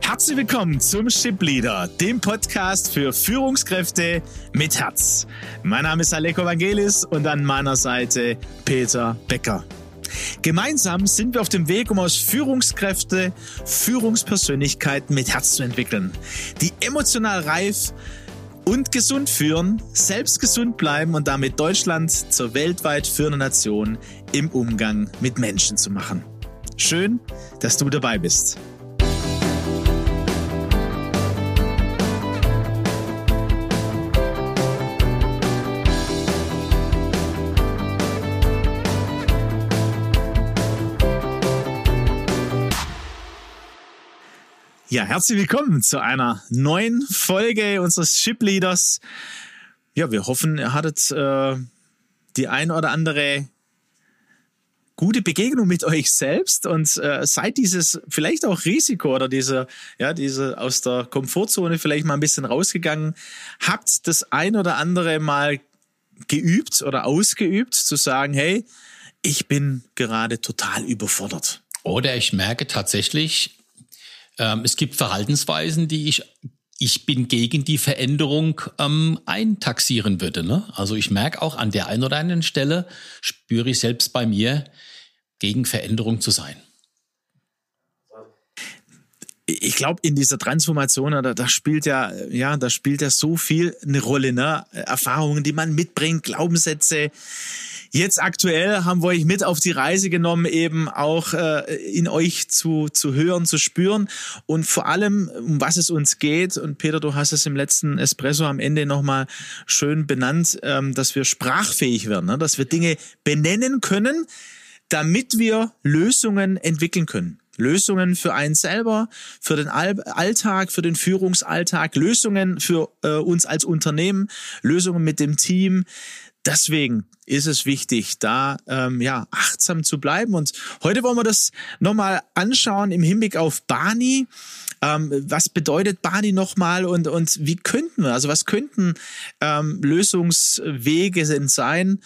Herzlich willkommen zum Ship Leader, dem Podcast für Führungskräfte mit Herz. Mein Name ist Aleko Vangelis und an meiner Seite Peter Becker. Gemeinsam sind wir auf dem Weg, um aus Führungskräfte Führungspersönlichkeiten mit Herz zu entwickeln, die emotional reif und gesund führen, selbst gesund bleiben und damit Deutschland zur weltweit führenden Nation im Umgang mit Menschen zu machen. Schön, dass du dabei bist. Ja, herzlich willkommen zu einer neuen Folge unseres Ship Leaders. Ja, wir hoffen, ihr hattet äh, die ein oder andere gute Begegnung mit euch selbst und äh, seid dieses vielleicht auch Risiko oder diese ja diese aus der Komfortzone vielleicht mal ein bisschen rausgegangen, habt das ein oder andere mal geübt oder ausgeübt zu sagen, hey, ich bin gerade total überfordert. Oder ich merke tatsächlich, ähm, es gibt Verhaltensweisen, die ich ich bin gegen die Veränderung ähm, eintaxieren würde. Ne? Also ich merke auch an der einen oder anderen Stelle, spüre ich selbst bei mir, gegen Veränderung zu sein. Ich glaube, in dieser Transformation, da, da spielt ja, ja, da spielt ja so viel eine Rolle, ne? Erfahrungen, die man mitbringt, Glaubenssätze, Jetzt aktuell haben wir euch mit auf die Reise genommen, eben auch äh, in euch zu, zu hören, zu spüren und vor allem, um was es uns geht. Und Peter, du hast es im letzten Espresso am Ende nochmal schön benannt, ähm, dass wir sprachfähig werden, ne? dass wir Dinge benennen können, damit wir Lösungen entwickeln können. Lösungen für einen selber, für den Alltag, für den Führungsalltag, Lösungen für äh, uns als Unternehmen, Lösungen mit dem Team, deswegen ist es wichtig, da ähm, ja achtsam zu bleiben. Und heute wollen wir das nochmal anschauen im Hinblick auf Bani. Ähm, was bedeutet Bani nochmal und, und wie könnten wir, also was könnten ähm, Lösungswege denn sein?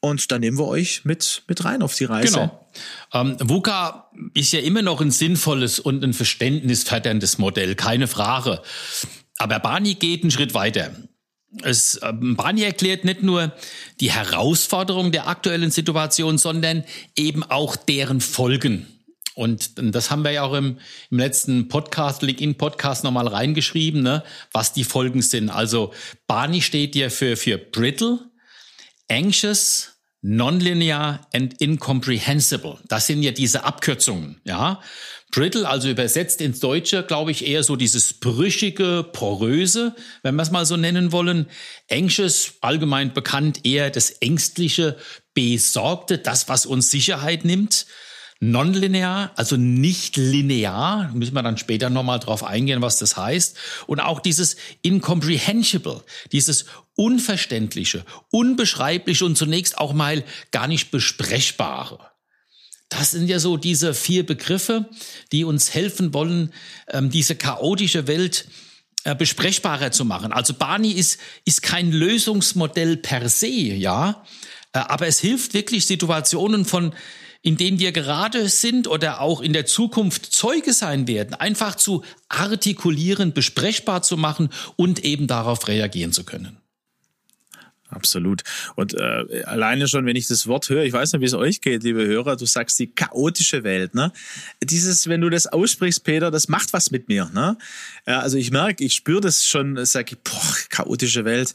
Und da nehmen wir euch mit, mit rein auf die Reise. Genau. Ähm, VUCA ist ja immer noch ein sinnvolles und ein verständnisvetterndes Modell, keine Frage. Aber Bani geht einen Schritt weiter. Es, ähm, Bani erklärt nicht nur die Herausforderung der aktuellen Situation, sondern eben auch deren Folgen. Und das haben wir ja auch im, im letzten Podcast, LinkedIn-Podcast nochmal reingeschrieben, ne, was die Folgen sind. Also Bani steht ja für, für brittle, anxious, nonlinear and incomprehensible. Das sind ja diese Abkürzungen, ja. Brittle, also übersetzt ins Deutsche, glaube ich, eher so dieses brüchige, poröse, wenn wir es mal so nennen wollen. Anxious, allgemein bekannt, eher das ängstliche, besorgte, das, was uns Sicherheit nimmt. Nonlinear, also nicht linear, müssen wir dann später nochmal drauf eingehen, was das heißt. Und auch dieses incomprehensible, dieses unverständliche, unbeschreibliche und zunächst auch mal gar nicht besprechbare. Das sind ja so diese vier Begriffe, die uns helfen wollen, ähm, diese chaotische Welt äh, besprechbarer zu machen. Also Barney ist, ist kein Lösungsmodell per se, ja, äh, aber es hilft wirklich Situationen von in denen wir gerade sind oder auch in der Zukunft Zeuge sein werden, einfach zu artikulieren, besprechbar zu machen und eben darauf reagieren zu können. Absolut. Und äh, alleine schon, wenn ich das Wort höre, ich weiß nicht, wie es euch geht, liebe Hörer, du sagst die chaotische Welt, ne? Dieses, wenn du das aussprichst, Peter, das macht was mit mir, ne? Ja, also ich merke, ich spüre das schon, sage ich, boah, chaotische Welt.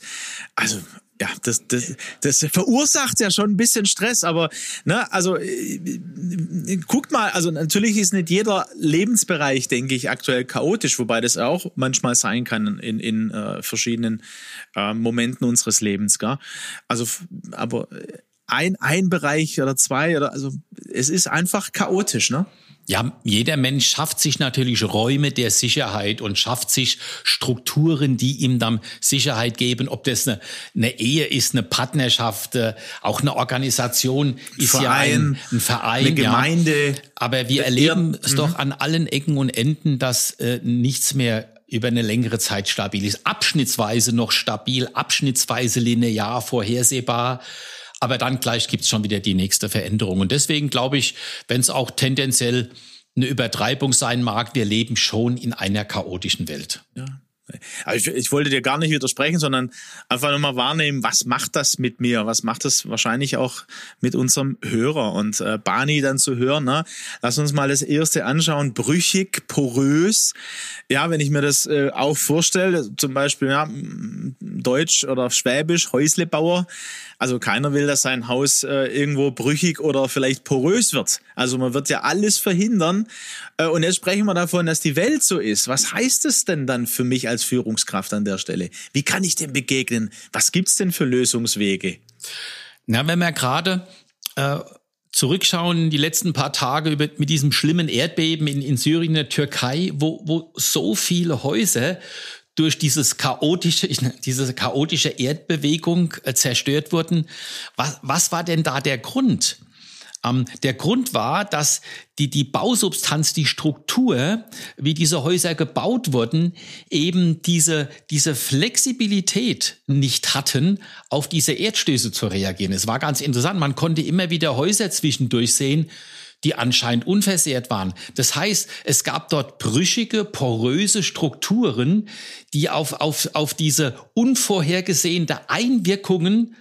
Also ja, das, das, das verursacht ja schon ein bisschen Stress, aber ne, also äh, guckt mal, also natürlich ist nicht jeder Lebensbereich, denke ich, aktuell chaotisch, wobei das auch manchmal sein kann in, in äh, verschiedenen äh, Momenten unseres Lebens, gell? Also, aber ein, ein Bereich oder zwei oder also es ist einfach chaotisch, ne? Ja, jeder Mensch schafft sich natürlich Räume der Sicherheit und schafft sich Strukturen, die ihm dann Sicherheit geben. Ob das eine, eine Ehe ist, eine Partnerschaft, äh, auch eine Organisation ist Verein, ja ein, ein Verein, eine Gemeinde. Ja. Aber wir erleben es doch mhm. an allen Ecken und Enden, dass äh, nichts mehr über eine längere Zeit stabil ist. Abschnittsweise noch stabil, abschnittsweise linear, vorhersehbar aber dann gleich gibt's schon wieder die nächste Veränderung. Und deswegen glaube ich, wenn es auch tendenziell eine Übertreibung sein mag. Wir leben schon in einer chaotischen Welt. Ja. Aber ich, ich wollte dir gar nicht widersprechen, sondern einfach nochmal wahrnehmen, was macht das mit mir? Was macht das wahrscheinlich auch mit unserem Hörer? Und äh, Bani dann zu hören, ne? lass uns mal das erste anschauen. Brüchig, porös. Ja, wenn ich mir das äh, auch vorstelle, zum Beispiel ja, Deutsch oder Schwäbisch, Häuslebauer, also keiner will, dass sein Haus äh, irgendwo brüchig oder vielleicht porös wird. Also man wird ja alles verhindern. Äh, und jetzt sprechen wir davon, dass die Welt so ist. Was heißt es denn dann für mich als Führungskraft an der Stelle? Wie kann ich dem begegnen? Was gibt's denn für Lösungswege? Na, wenn wir gerade äh, zurückschauen, die letzten paar Tage über, mit diesem schlimmen Erdbeben in, in Syrien, der Türkei, wo, wo so viele Häuser durch dieses chaotische, diese chaotische Erdbewegung äh, zerstört wurden. Was, was war denn da der Grund? Ähm, der Grund war, dass die, die Bausubstanz, die Struktur, wie diese Häuser gebaut wurden, eben diese, diese Flexibilität nicht hatten, auf diese Erdstöße zu reagieren. Es war ganz interessant. Man konnte immer wieder Häuser zwischendurch sehen, die anscheinend unversehrt waren. Das heißt, es gab dort brüchige, poröse Strukturen, die auf, auf, auf diese unvorhergesehene Einwirkungen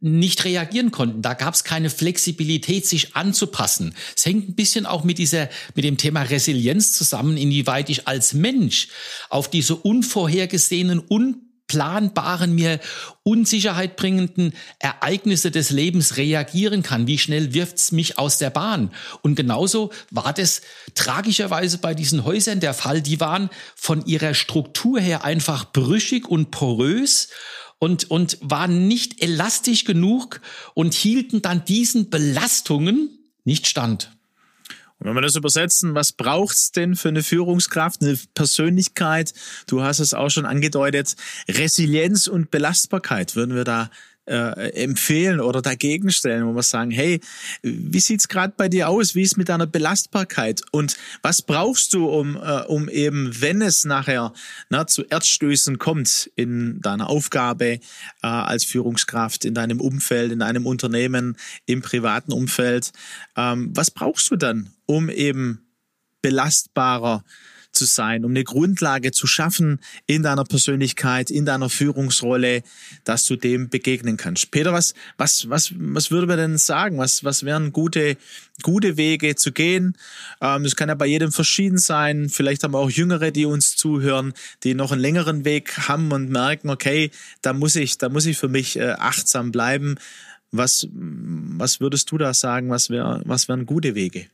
nicht reagieren konnten. Da gab es keine Flexibilität, sich anzupassen. Es hängt ein bisschen auch mit dieser, mit dem Thema Resilienz zusammen, inwieweit ich als Mensch auf diese unvorhergesehenen, un planbaren, mir Unsicherheit bringenden Ereignisse des Lebens reagieren kann. Wie schnell wirft's mich aus der Bahn? Und genauso war das tragischerweise bei diesen Häusern der Fall. Die waren von ihrer Struktur her einfach brüchig und porös und, und waren nicht elastisch genug und hielten dann diesen Belastungen nicht stand. Und wenn wir das übersetzen, was braucht's denn für eine Führungskraft, eine Persönlichkeit? Du hast es auch schon angedeutet. Resilienz und Belastbarkeit würden wir da äh, empfehlen oder dagegen stellen, wo wir sagen, hey, wie sieht's gerade bei dir aus? Wie ist mit deiner Belastbarkeit? Und was brauchst du, um, äh, um eben, wenn es nachher na, zu Erdstößen kommt in deiner Aufgabe äh, als Führungskraft, in deinem Umfeld, in deinem Unternehmen, im privaten Umfeld, ähm, was brauchst du dann, um eben belastbarer zu sein, um eine Grundlage zu schaffen in deiner Persönlichkeit, in deiner Führungsrolle, dass du dem begegnen kannst. Peter, was, was, was, was würde man denn sagen? Was, was wären gute, gute Wege zu gehen? Ähm, das kann ja bei jedem verschieden sein. Vielleicht haben wir auch Jüngere, die uns zuhören, die noch einen längeren Weg haben und merken, okay, da muss ich, da muss ich für mich äh, achtsam bleiben. Was, was würdest du da sagen? Was wäre, was wären gute Wege?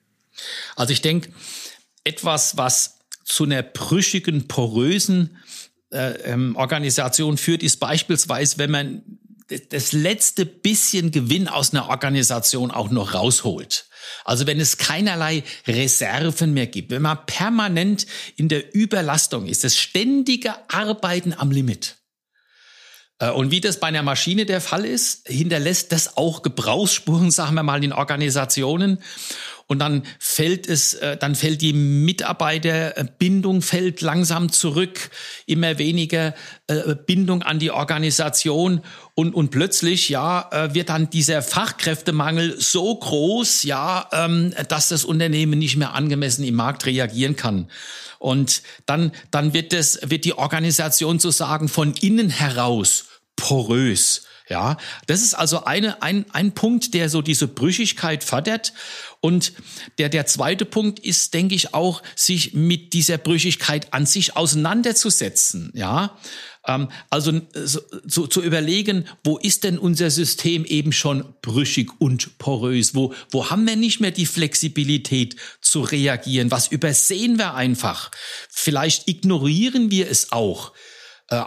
Also ich denke, etwas, was zu einer brüchigen, porösen äh, ähm, Organisation führt, ist beispielsweise, wenn man das letzte bisschen Gewinn aus einer Organisation auch noch rausholt. Also wenn es keinerlei Reserven mehr gibt, wenn man permanent in der Überlastung ist, das ständige Arbeiten am Limit. Äh, und wie das bei einer Maschine der Fall ist, hinterlässt das auch Gebrauchsspuren, sagen wir mal, in Organisationen und dann fällt es, äh, dann fällt die Mitarbeiterbindung fällt langsam zurück, immer weniger äh, Bindung an die Organisation und, und plötzlich, ja, äh, wird dann dieser Fachkräftemangel so groß, ja, ähm, dass das Unternehmen nicht mehr angemessen im Markt reagieren kann. Und dann, dann wird das, wird die Organisation sozusagen von innen heraus porös. Ja, das ist also eine, ein, ein Punkt, der so diese Brüchigkeit fördert. Und der, der zweite Punkt ist, denke ich, auch, sich mit dieser Brüchigkeit an sich auseinanderzusetzen. Ja, ähm, also so, so, zu überlegen, wo ist denn unser System eben schon brüchig und porös? Wo, wo haben wir nicht mehr die Flexibilität zu reagieren? Was übersehen wir einfach? Vielleicht ignorieren wir es auch. Äh,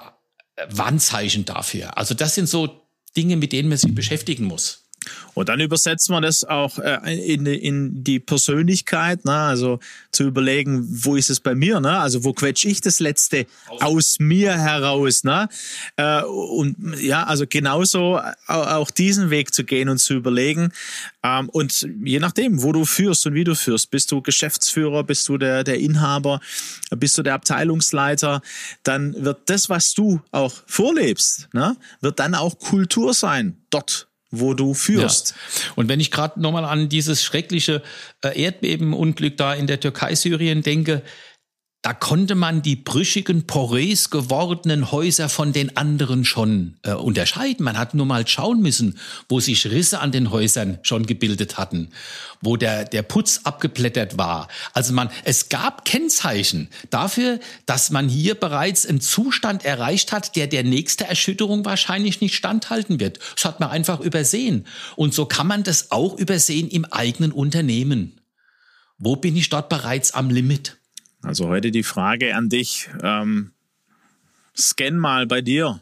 Warnzeichen dafür. Also das sind so Dinge, mit denen man sich beschäftigen muss. Und dann übersetzen wir das auch äh, in, in die Persönlichkeit, ne? also zu überlegen, wo ist es bei mir, ne? also wo quetsch ich das Letzte aus, aus mir heraus. Ne? Äh, und ja, also genauso auch diesen Weg zu gehen und zu überlegen. Ähm, und je nachdem, wo du führst und wie du führst, bist du Geschäftsführer, bist du der, der Inhaber, bist du der Abteilungsleiter, dann wird das, was du auch vorlebst, ne? wird dann auch Kultur sein dort wo du führst. Ja. Und wenn ich gerade nochmal an dieses schreckliche äh, Erdbebenunglück da in der Türkei, Syrien denke, da konnte man die brüchigen, porös gewordenen Häuser von den anderen schon äh, unterscheiden. Man hat nur mal schauen müssen, wo sich Risse an den Häusern schon gebildet hatten, wo der, der Putz abgeblättert war. Also man, es gab Kennzeichen dafür, dass man hier bereits einen Zustand erreicht hat, der der nächste Erschütterung wahrscheinlich nicht standhalten wird. Das hat man einfach übersehen. Und so kann man das auch übersehen im eigenen Unternehmen. Wo bin ich dort bereits am Limit? Also heute die Frage an dich. Ähm, scan mal bei dir.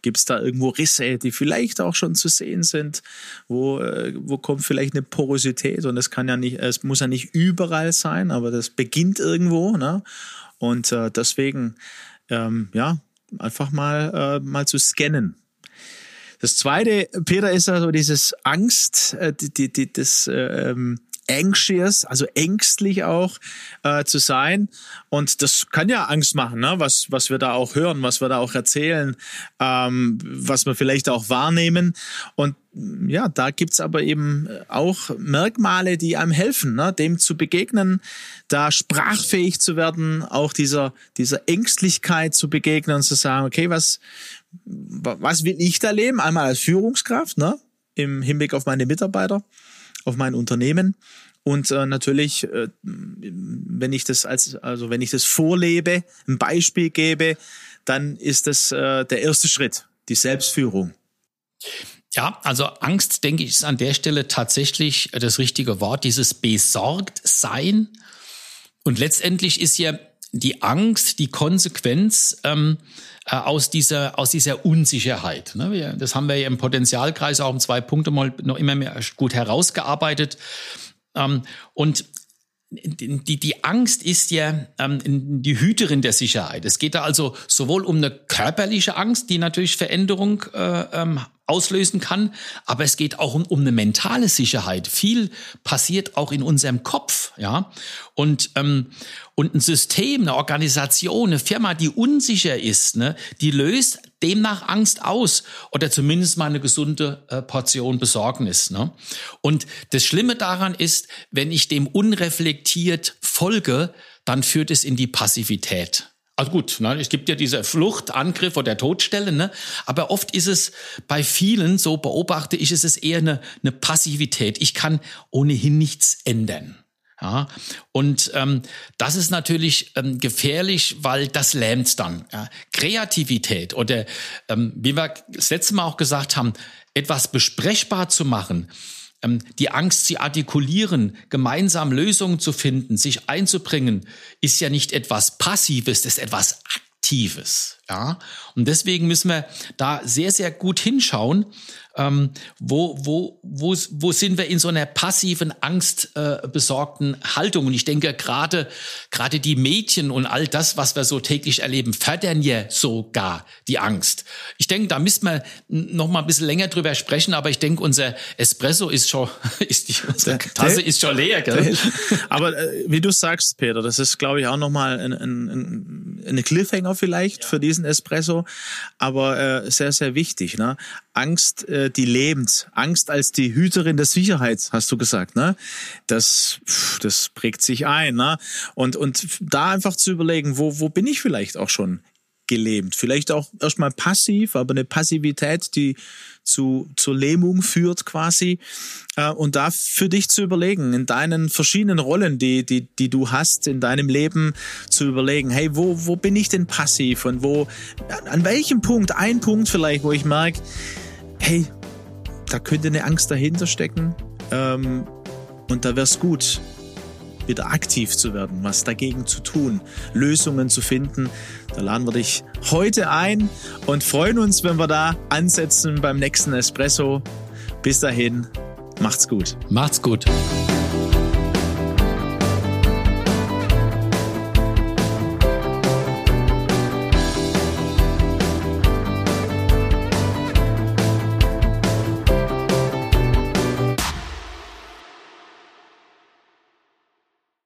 Gibt es da irgendwo Risse, die vielleicht auch schon zu sehen sind? Wo, äh, wo kommt vielleicht eine Porosität? Und es kann ja nicht, es muss ja nicht überall sein, aber das beginnt irgendwo. Ne? Und äh, deswegen, ähm, ja, einfach mal, äh, mal zu scannen. Das zweite, Peter, ist also dieses Angst, äh, die, die, die, das, äh, ähm, anxious, also ängstlich auch äh, zu sein. Und das kann ja Angst machen, ne? was, was wir da auch hören, was wir da auch erzählen, ähm, was wir vielleicht auch wahrnehmen. Und ja, da gibt's aber eben auch Merkmale, die einem helfen, ne? dem zu begegnen, da sprachfähig zu werden, auch dieser, dieser Ängstlichkeit zu begegnen und zu sagen, okay, was, was will ich da leben? Einmal als Führungskraft, ne? im Hinblick auf meine Mitarbeiter auf mein Unternehmen. Und äh, natürlich, äh, wenn ich das als, also wenn ich das vorlebe, ein Beispiel gebe, dann ist das äh, der erste Schritt, die Selbstführung. Ja, also Angst, denke ich, ist an der Stelle tatsächlich das richtige Wort, dieses Besorgtsein. Und letztendlich ist ja die Angst die Konsequenz ähm, äh, aus dieser aus dieser Unsicherheit. Ne? Wir, das haben wir ja im Potenzialkreis auch um zwei Punkte mal noch immer mehr gut herausgearbeitet. Ähm, und die, die Angst ist ja ähm, die Hüterin der Sicherheit. Es geht da also sowohl um eine körperliche Angst, die natürlich Veränderung äh, ähm, auslösen kann, aber es geht auch um, um eine mentale Sicherheit. Viel passiert auch in unserem Kopf, ja. Und ähm, und ein System, eine Organisation, eine Firma, die unsicher ist, ne, die löst demnach Angst aus oder zumindest mal eine gesunde äh, Portion Besorgnis. Ne? Und das Schlimme daran ist, wenn ich dem unreflektiert folge, dann führt es in die Passivität. Also gut, ne, es gibt ja diese Flucht, Angriff oder Todstelle, ne? aber oft ist es bei vielen, so beobachte ich, ist es eher eine, eine Passivität. Ich kann ohnehin nichts ändern. Ja, und ähm, das ist natürlich ähm, gefährlich, weil das lähmt dann. Ja. Kreativität oder ähm, wie wir das letzte Mal auch gesagt haben, etwas besprechbar zu machen, die Angst zu artikulieren, gemeinsam Lösungen zu finden, sich einzubringen, ist ja nicht etwas Passives, das ist etwas Aktives. Ja, und deswegen müssen wir da sehr, sehr gut hinschauen ähm, wo, wo, wo, wo sind wir in so einer passiven, angstbesorgten äh, Haltung? Und ich denke, gerade, gerade die Mädchen und all das, was wir so täglich erleben, fördern ja sogar die Angst. Ich denke, da müssen wir noch mal ein bisschen länger drüber sprechen, aber ich denke, unser Espresso ist schon, ist die, unsere Tasse ist schon leer. Gell? Aber äh, wie du sagst, Peter, das ist, glaube ich, auch noch mal ein, ein, ein, eine Cliffhanger vielleicht ja. für diesen Espresso, aber äh, sehr, sehr wichtig. Ne? Angst, äh, die lebt. Angst als die Hüterin der Sicherheit, hast du gesagt, ne? Das, das prägt sich ein, ne? Und, und da einfach zu überlegen, wo, wo bin ich vielleicht auch schon gelähmt? Vielleicht auch erstmal passiv, aber eine Passivität, die zu, zur Lähmung führt quasi. Äh, und da für dich zu überlegen, in deinen verschiedenen Rollen, die, die, die du hast in deinem Leben, zu überlegen, hey, wo, wo bin ich denn passiv und wo, an welchem Punkt, ein Punkt vielleicht, wo ich merke, hey, da könnte eine Angst dahinter stecken. Ähm, und da wäre es gut, wieder aktiv zu werden, was dagegen zu tun, Lösungen zu finden. Da laden wir dich heute ein und freuen uns, wenn wir da ansetzen beim nächsten Espresso. Bis dahin, macht's gut. Macht's gut.